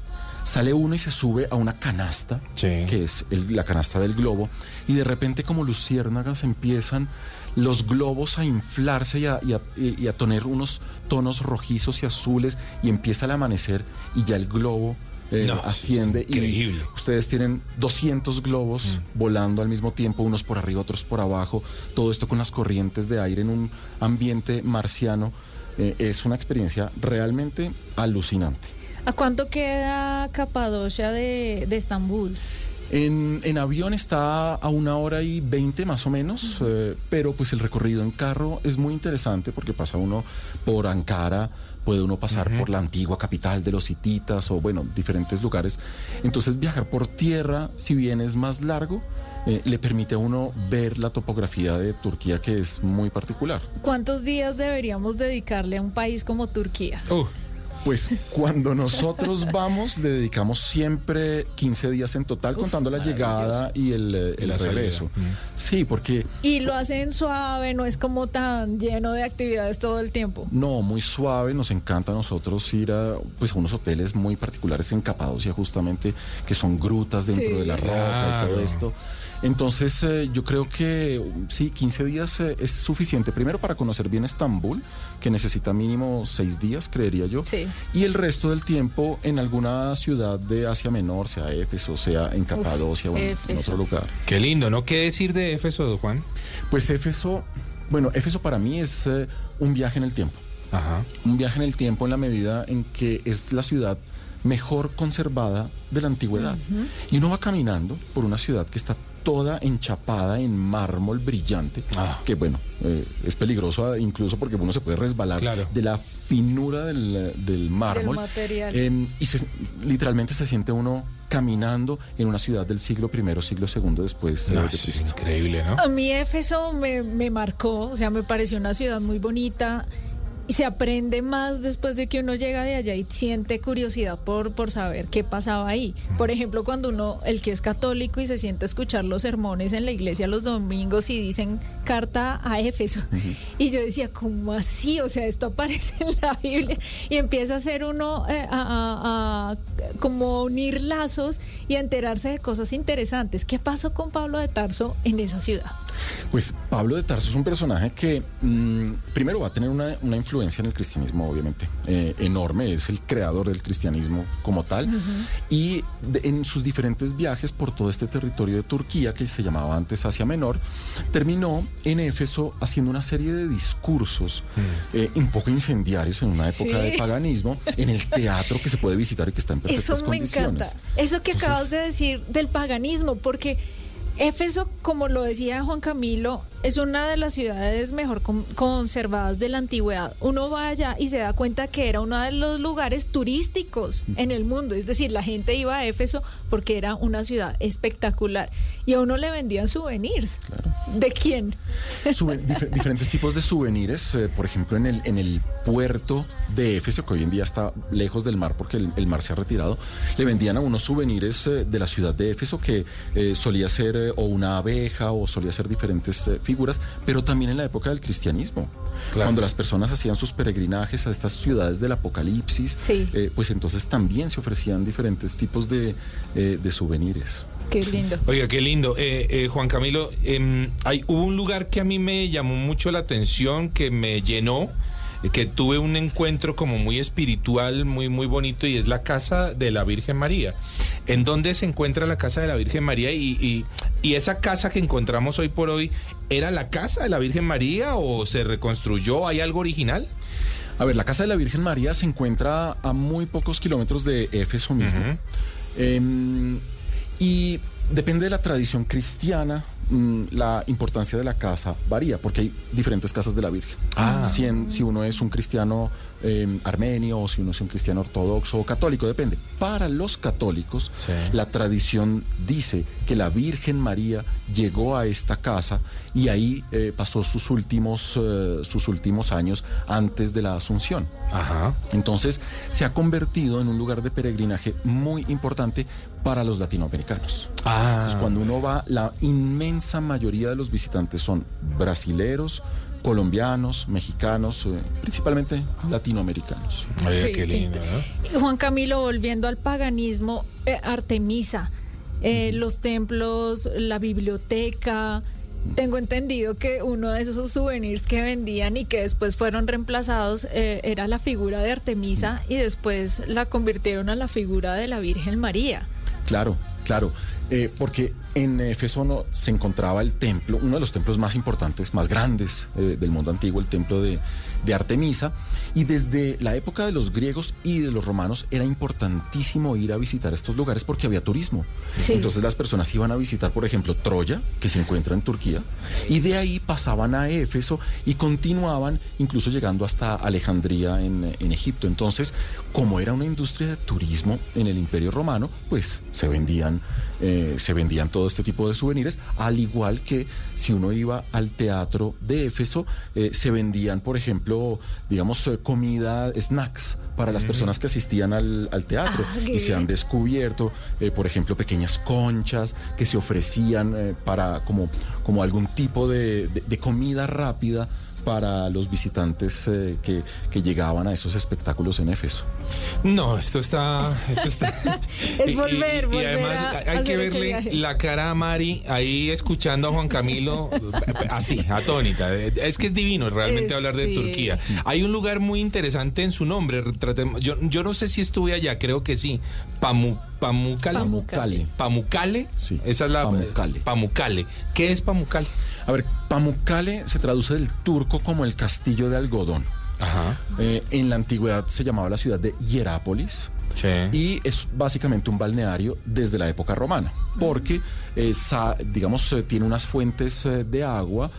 sale uno y se sube a una canasta, Sí. que es el- la canasta del globo, y de repente como luciérnagas empiezan los globos a inflarse y a, y a- y a tener unos tonos rojizos y azules y empieza el amanecer y ya el globo eh, No, asciende y ustedes tienen 200 globos volando al mismo tiempo, unos por arriba, otros por abajo, todo esto con las corrientes de aire en un ambiente marciano. Eh, es una experiencia realmente alucinante. ¿A cuánto queda Capadocia de, de Estambul? En, en avión está a una hora y veinte más o menos, eh, pero pues el recorrido en carro es muy interesante porque pasa uno por Ankara, puede uno pasar por la antigua capital de los hititas o bueno, diferentes lugares. Entonces viajar por tierra, si bien es más largo, eh, le permite a uno ver la topografía de Turquía que es muy particular. ¿Cuántos días deberíamos dedicarle a un país como Turquía? Uh, Pues cuando nosotros vamos, le dedicamos siempre 15 días en total, contando la llegada y el, eh, Y el regreso. Mm. Sí, porque Y lo hacen suave, no es como tan lleno de actividades todo el tiempo. no, muy suave, nos encanta a nosotros ir a, pues, a unos hoteles muy particulares en Capadocia, justamente, que son grutas dentro Sí. de la roca y todo esto. Entonces, eh, yo creo que sí, 15 días eh, es suficiente. Primero para conocer bien Estambul, que necesita mínimo 6 días, creería yo. Sí. Y el resto del tiempo en alguna ciudad de Asia Menor, sea Éfeso, sea en Capadocia o en- otro lugar. qué lindo, ¿no? ¿Qué decir de Éfeso, Juan? Pues Éfeso, bueno, Éfeso para mí es eh, un viaje en el tiempo. Ajá. Un viaje en el tiempo en la medida en que es la ciudad mejor conservada de la antigüedad. Y uno va caminando por una ciudad que está toda enchapada en mármol brillante, Ah. que bueno, eh, es peligroso ah, incluso porque uno se puede resbalar Claro. de la finura del, eh, del mármol. material. Em, y se- literalmente se siente uno caminando en una ciudad del siglo I, siglo II después eh, No, de eso es increíble, ¿no? A mí Éfeso me, me marcó, o sea, me pareció una ciudad muy bonita se aprende más después de que uno llega de allá y siente curiosidad por, por saber qué pasaba ahí. Por ejemplo, cuando uno, el que es católico y se siente a escuchar los sermones en la iglesia los domingos y dicen carta a Éfeso. Y yo decía, ¿cómo así? O sea, esto aparece en la Biblia y empieza a hacer uno eh, a, a- a como unir lazos y a enterarse de cosas interesantes. ¿Qué pasó con Pablo de Tarso en esa ciudad? Pues Pablo de Tarso es un personaje que mm, primero va a tener una, una influencia en el cristianismo, obviamente, eh, enorme. Es el creador del cristianismo como tal. Y de- en sus diferentes viajes por todo este territorio de Turquía, que se llamaba antes Asia Menor, terminó en Éfeso haciendo una serie de discursos eh, un poco incendiarios en una época Sí. de paganismo, en el teatro que se puede visitar y que está en perfectas Eso me condiciones. encanta. Eso que Entonces- acabas de decir del paganismo, porque Éfeso, como lo decía Juan Camilo, es una de las ciudades mejor con- conservadas de la antigüedad. Uno va allá y se da cuenta que era uno de los lugares turísticos en el mundo. Es decir, la gente iba a Éfeso porque era una ciudad espectacular. Y a uno le vendían souvenirs. ¿De quién? Diferentes tipos de souvenirs, eh, por ejemplo, en el, en el puerto de Éfeso, que hoy en día está lejos del mar porque el, el mar se ha retirado, le vendían a unos souvenirs eh, de la ciudad de Éfeso que eh, solía ser eh, o una abeja o solía ser diferentes figuras, pero también en la época del cristianismo. Claro. Cuando las personas hacían sus peregrinajes a estas ciudades del apocalipsis, Sí. eh, pues entonces también se ofrecían diferentes tipos de, eh, de souvenirs. Qué lindo. Oiga, qué lindo. Eh, eh, Juan Camilo, em, hay, hubo un lugar que a mí me llamó mucho la atención, que me llenó, que tuve un encuentro como muy espiritual, muy, muy bonito, y es la casa de la Virgen María. ¿En dónde se encuentra la casa de la Virgen María? Y, y- y esa casa que encontramos hoy por hoy, ¿era la casa de la Virgen María o se reconstruyó? ¿Hay algo original? A ver, la casa de la Virgen María se encuentra a muy pocos kilómetros de Éfeso mismo. Em, y depende de la tradición cristiana, la importancia de la casa varía, porque hay diferentes casas de la Virgen. Ah. Si, en- si uno es un cristiano eh, armenio o si uno es un cristiano ortodoxo o católico, depende. Para los católicos, Sí. la tradición dice que la Virgen María llegó a esta casa y ahí eh, pasó sus últimos, eh, sus últimos años antes de la Asunción. Ajá. Entonces se ha convertido en un lugar de peregrinaje muy importante para los latinoamericanos. Ah. Entonces, cuando uno va, la inmensa mayoría de los visitantes son brasileros, colombianos, mexicanos, eh, principalmente latinoamericanos. Sí, qué lindo, ¿no? Juan Camilo, volviendo al paganismo, eh, Artemisa, eh, los templos, la biblioteca. Tengo entendido que uno de esos souvenirs que vendían y que después fueron reemplazados eh, era la figura de Artemisa y después la convirtieron a la figura de la Virgen María. Claro, claro, eh, porque en Éfeso no- se encontraba el templo, uno de los templos más importantes, más grandes eh, del mundo antiguo, el templo de, de Artemisa, y desde la época de los griegos y de los romanos era importantísimo ir a visitar estos lugares porque había turismo. Sí. Entonces las personas iban a visitar, por ejemplo, Troya, que se encuentra en Turquía, y de ahí pasaban a Éfeso y continuaban incluso llegando hasta Alejandría en, en Egipto. Entonces, como era una industria de turismo en el Imperio Romano, pues se vendían, eh, se vendían todo este tipo de souvenirs, al igual que si uno iba al teatro de Éfeso, eh, se vendían, por ejemplo, digamos, eh, comida, snacks para las personas que asistían al, al teatro. Ah, y se han descubierto, eh, por ejemplo, pequeñas conchas que se ofrecían eh, para como, como algún tipo de, de- de comida rápida para los visitantes eh, que, que llegaban a esos espectáculos en Éfeso. No, esto está. Esto está Es Y- y- volver, y, volver además a- hay a que verle la cara a Mari ahí escuchando a Juan Camilo así, atónita. Es que es divino realmente Eh, hablar de sí. Turquía. Hay un lugar muy interesante en su nombre. Yo, yo no sé si estuve allá, creo que sí. Pamu, Pamukkale. Pamukkale. Pamukkale. Sí, Esa es la Pamukkale. Pamukkale. ¿Qué es Pamukkale? A ver, Pamukkale se traduce del turco como el castillo de algodón. Ajá. Eh, en la antigüedad se llamaba la ciudad de Hierápolis. Sí. Y es básicamente un balneario desde la época romana, porque, eh, digamos, eh, tiene unas fuentes eh, de agua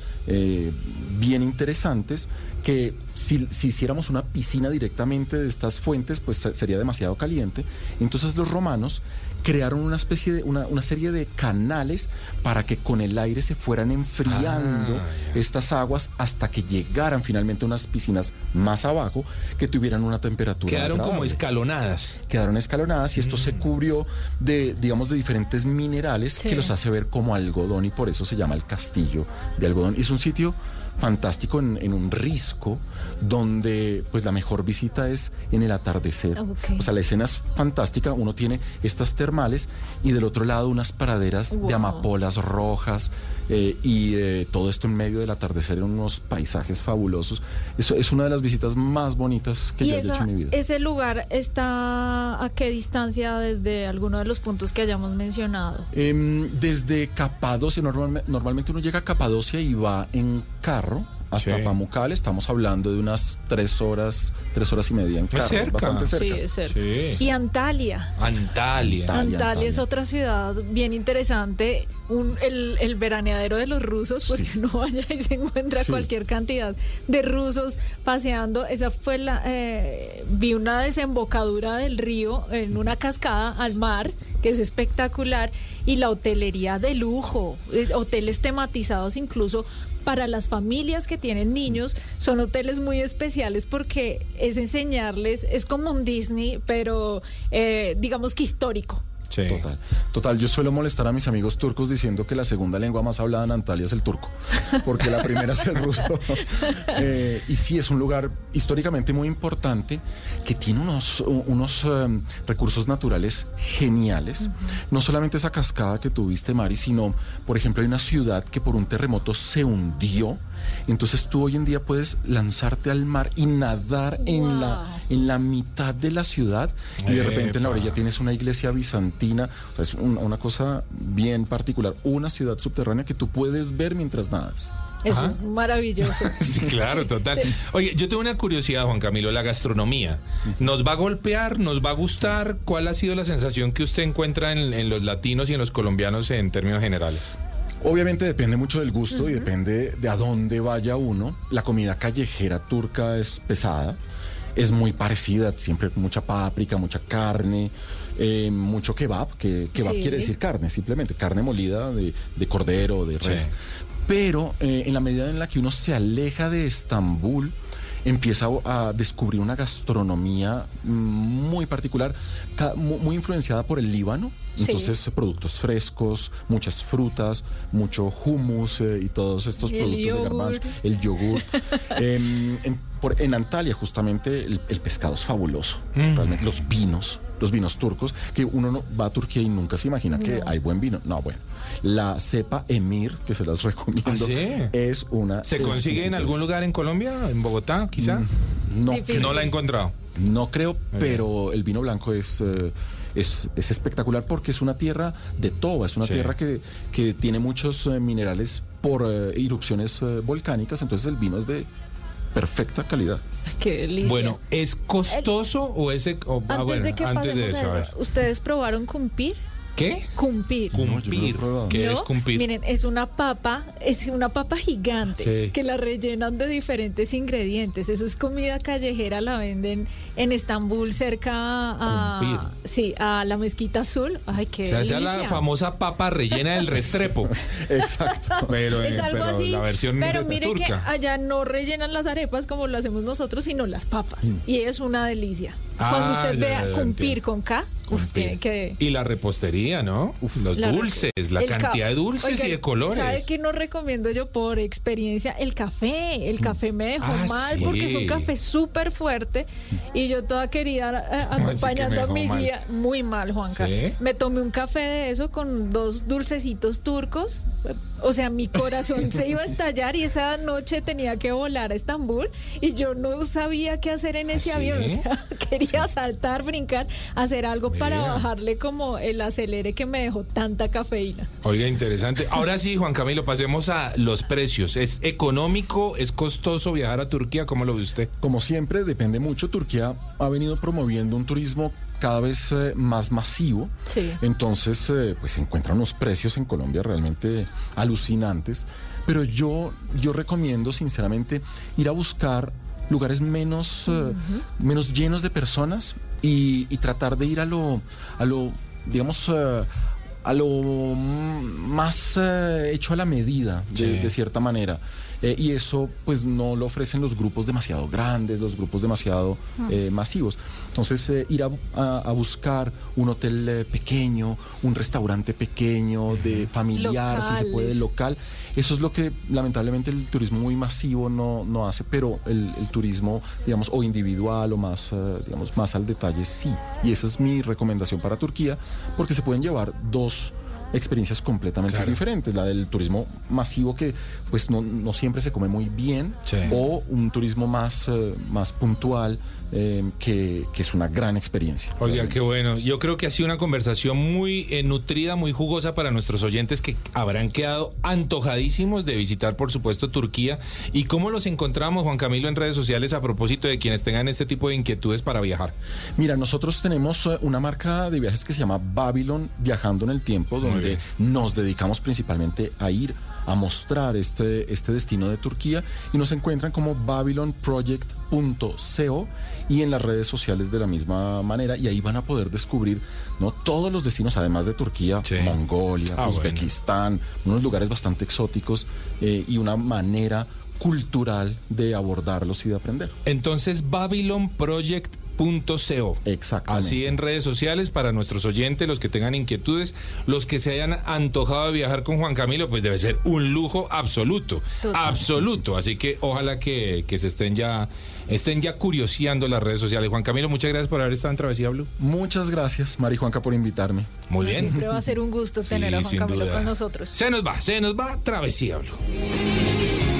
bien interesantes que si, si hiciéramos una piscina directamente de estas fuentes, pues se- sería demasiado caliente. Entonces los romanos crearon una especie de, una, una serie de canales para que con el aire se fueran enfriando Ah, estas aguas hasta que llegaran finalmente a unas piscinas más abajo que tuvieran una temperatura Quedaron como escalonadas. quedaron escalonadas y esto se cubrió de, digamos, de diferentes minerales Sí. que los hace ver como algodón y por eso se llama el castillo de algodón. Y es un sitio fantástico en, en un risco donde pues la mejor visita es en el atardecer. Ok. O sea, la escena es fantástica, uno tiene estas termales y del otro lado unas praderas Wow. de amapolas rojas eh, y eh, todo esto en medio del atardecer en unos paisajes fabulosos. Eso es una de las visitas más bonitas que ¿Y yo esa- hecho en mi vida. ese lugar está a qué distancia desde alguno de los puntos que hayamos mencionado? Em, desde Capadocia, normalme- normalmente uno llega a Capadocia y va en carro hasta Sí. Pamukkale. Estamos hablando de unas tres horas, tres horas y media en carro. cerca. Bastante cerca. Sí, es cerca. Sí. Y Antalya. Antalya. Antalya. Antalya es otra ciudad bien interesante, un, el, el veraneadero de los rusos, porque Sí. uno vaya y se encuentra Sí. cualquier cantidad de rusos paseando. Esa fue la, eh, vi una desembocadura del río en una cascada al mar, que es espectacular, y la hotelería de lujo, eh, hoteles tematizados incluso para las familias que tienen niños, son hoteles muy especiales porque es enseñarles, es como un Disney, pero eh, digamos que histórico. Sí. Total, total. Yo suelo molestar a mis amigos turcos diciendo que la segunda lengua más hablada en Antalya es el turco, porque la primera es el ruso. Eh, y sí, es un lugar históricamente muy importante que tiene unos, unos em, recursos naturales geniales. No solamente esa cascada que tuviste, Mari, sino, por ejemplo, hay una ciudad que por un terremoto se hundió. Entonces tú hoy en día puedes lanzarte al mar y nadar en, la, en la mitad de la ciudad y de repente en la orilla tienes una iglesia bizantina. O sea, es un- una cosa bien particular. Una ciudad subterránea que tú puedes ver mientras nadas. Eso Ajá. es maravilloso. Sí, claro, total. Sí. Oye, yo tengo una curiosidad, Juan Camilo, la gastronomía. ¿Nos va a golpear? ¿Nos va a gustar? ¿Cuál ha sido la sensación que usted encuentra en, en los latinos y en los colombianos en términos generales? Obviamente depende mucho del gusto y depende de a dónde vaya uno. La comida callejera turca es pesada, es muy parecida, siempre mucha páprica, mucha carne, eh, mucho kebab, que kebab Sí. quiere decir carne, simplemente carne molida de, de cordero, de res. Sí. Pero eh, en la medida en la que uno se aleja de Estambul, empieza a descubrir una gastronomía mm, muy particular, muy influenciada por el Líbano. Sí. Entonces, productos frescos, muchas frutas, mucho hummus eh, y todos estos El productos de yogur. garbanzo, el yogur. Em, en, por- en Antalya, justamente, el, el pescado es fabuloso. Mm. Realmente, los vinos, los vinos turcos, que uno no va a Turquía y nunca se imagina que hay buen vino. No, bueno. La cepa Emir, que se las recomiendo, ¿Ah, sí? es una. ¿Se consigue en algún lugar en Colombia? ¿En Bogotá, quizá? No, Difícil. No la he encontrado. no creo, pero el vino blanco es, eh, es, es espectacular porque es una tierra de toba, es una Sí. tierra que, que tiene muchos eh, minerales por eh, erupciones eh, volcánicas, entonces el vino es de perfecta calidad. Qué delicia. Bueno, ¿es costoso o es... o- ah, antes bueno, de que antes de pasemos eso, a eso, ¿ustedes probaron cumpir? ¿Qué? Cumpir. No, no Cumpir. probado. ¿Qué ¿No? es cumpir? Miren, es una papa, es una papa gigante Sí. que la rellenan de diferentes ingredientes. Eso es comida callejera, la venden en Estambul cerca a, Cumpir. sí, a la mezquita azul. Ay, qué O sea, esa la famosa papa rellena del restrepo. Exacto. Pero, Es eh, algo pero así, la versión pero de- mire que allá no rellenan las arepas como lo hacemos nosotros, sino las papas. Y es una delicia. Mm. Ah, Cuando usted ya, vea ya, ya, cumpir entiendo. con K, uf, tiene que... Y la repostería, ¿no? Los La- dulces, la el cantidad de dulces Oiga, y de colores. ¿Sabe qué no recomiendo yo por experiencia? El café. El café me dejó Ah, mal sí. porque es un café súper fuerte y yo toda querida eh, acompañando a mi mal. guía. Muy mal, Juanca. ¿Sí? Me tomé un café de eso con dos dulcecitos turcos. O sea, mi corazón se iba a estallar y esa noche tenía que volar a Estambul y yo no sabía qué hacer en ese ¿Ah, sí? avión. O sea, quería saltar, brincar, hacer algo para bajarle como el acelere que me dejó tanta cafeína. Oiga, interesante. Ahora sí, Juan Camilo, pasemos a los precios. ¿Es económico, es costoso viajar a Turquía? ¿Cómo lo ve usted? Como siempre, depende mucho. Turquía ha venido promoviendo un turismo cada vez eh, más masivo. Sí. Entonces, eh, pues se encuentran unos precios en Colombia realmente alucinantes. Pero yo, yo recomiendo, sinceramente, ir a buscar lugares menos, eh, menos llenos de personas y, y tratar de ir a lo, a lo digamos, eh, a lo más eh, hecho a la medida, de, Sí. de cierta manera. Eh, y eso pues no lo ofrecen los grupos demasiado grandes, los grupos demasiado eh, masivos. Entonces eh, ir a, a- a buscar un hotel eh, pequeño, un restaurante pequeño, de familiar, si se puede, local, eso es lo que lamentablemente el turismo muy masivo no, no hace, pero el, el turismo, digamos, o individual o más, eh, digamos, más al detalle, sí. Y esa es mi recomendación para Turquía, porque se pueden llevar dos experiencias completamente Claro. diferentes, la del turismo masivo que pues no, no siempre se come muy bien Sí. o un turismo más, eh, más puntual eh, que, que es una gran experiencia. Oiga, qué bueno. Yo creo que ha sido una conversación muy eh, nutrida, muy jugosa para nuestros oyentes que habrán quedado antojadísimos de visitar, por supuesto, Turquía. ¿Y cómo los encontramos, Juan Camilo, en redes sociales a propósito de quienes tengan este tipo de inquietudes para viajar? Mira, nosotros tenemos eh, una marca de viajes que se llama Babylon Viajando en el Tiempo, donde nos dedicamos principalmente a ir a mostrar este, este destino de Turquía y nos encuentran como babylonproject.co y en las redes sociales de la misma manera y ahí van a poder descubrir ¿no? todos los destinos, además de Turquía, Sí. Mongolia, Ah, Uzbekistán, unos lugares bastante exóticos eh, y una manera cultural de abordarlos y de aprender. Entonces, babylonproject.co. Exactamente. Así en redes sociales para nuestros oyentes, los que tengan inquietudes, los que se hayan antojado de viajar con Juan Camilo, pues debe ser un lujo absoluto, Total. absoluto. Así que ojalá que, que se estén ya, estén ya curioseando las redes sociales. Juan Camilo, muchas gracias por haber estado en Travesía Blue. Muchas gracias, Mari Juanca, por invitarme. Muy bien. Siempre va a ser un gusto tener a Juan Camilo duda. con nosotros. Se nos va, se nos va Travesía Blue.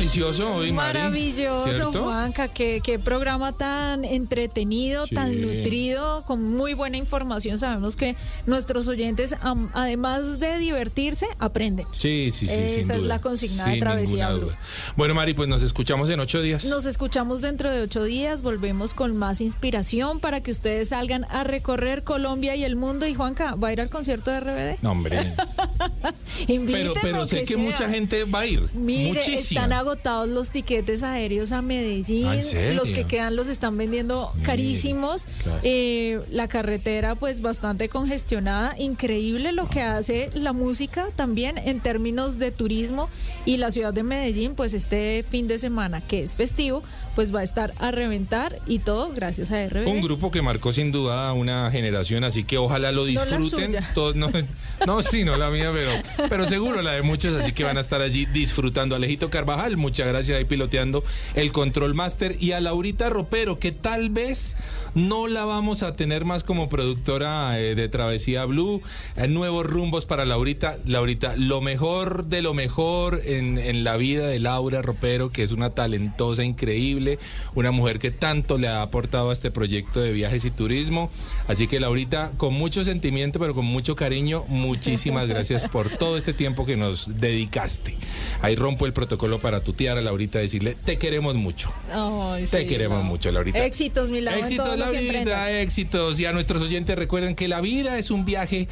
Delicioso hoy, Mari. Maravilloso, ¿cierto? Juanca. Qué, qué programa tan entretenido, Sí. tan nutrido, con muy buena información. Sabemos que nuestros oyentes, además de divertirse, aprenden. Sí, sí, sí. Esa sin es duda. la consigna de Travesía Blue. duda. Bueno, Mari, pues nos escuchamos en ocho días. Nos escuchamos dentro de ocho días, volvemos con más inspiración para que ustedes salgan a recorrer Colombia y el mundo. Y Juanca, ¿va a ir al concierto de RBD? No, hombre. Pero pero sé que mucha gente va a ir. Mire, Muchísima. están agotados los tiquetes aéreos a Medellín. Ah. Los que quedan los están vendiendo carísimos. claro. Eh, la carretera, pues, bastante congestionada. Increíble lo que hace la música también en términos de turismo. Y la ciudad de Medellín, pues, este fin de semana, que es festivo, pues va a estar a reventar y todo gracias a RBD. Un grupo que marcó sin duda una generación, así que ojalá lo No la disfruten. suya. todos. no, no, sí, no la mía, pero, pero seguro la de muchos, así que van a estar allí disfrutando. Alejito Carvajal, muchas gracias ahí piloteando el Control Master. Y a Laurita Ropero, que tal vez no la vamos a tener más como productora eh, de Travesía Blue. Eh, nuevos rumbos para Laurita. Laurita, lo mejor de lo mejor en, en la vida de Laura Ropero, que es una talentosa, increíble, una mujer que tanto le ha aportado a este proyecto de viajes y turismo. Así que Laurita, con mucho sentimiento, pero con mucho cariño, muchísimas gracias por todo este tiempo que nos dedicaste. Ahí rompo el protocolo para tutear a Laurita, decirle, te queremos mucho. Ay, Te sí, queremos Lau. mucho, Laurita. Éxitos, mi Lau, en Éxitos. Laurita, éxitos. Y a nuestros oyentes recuerden que la vida es un viaje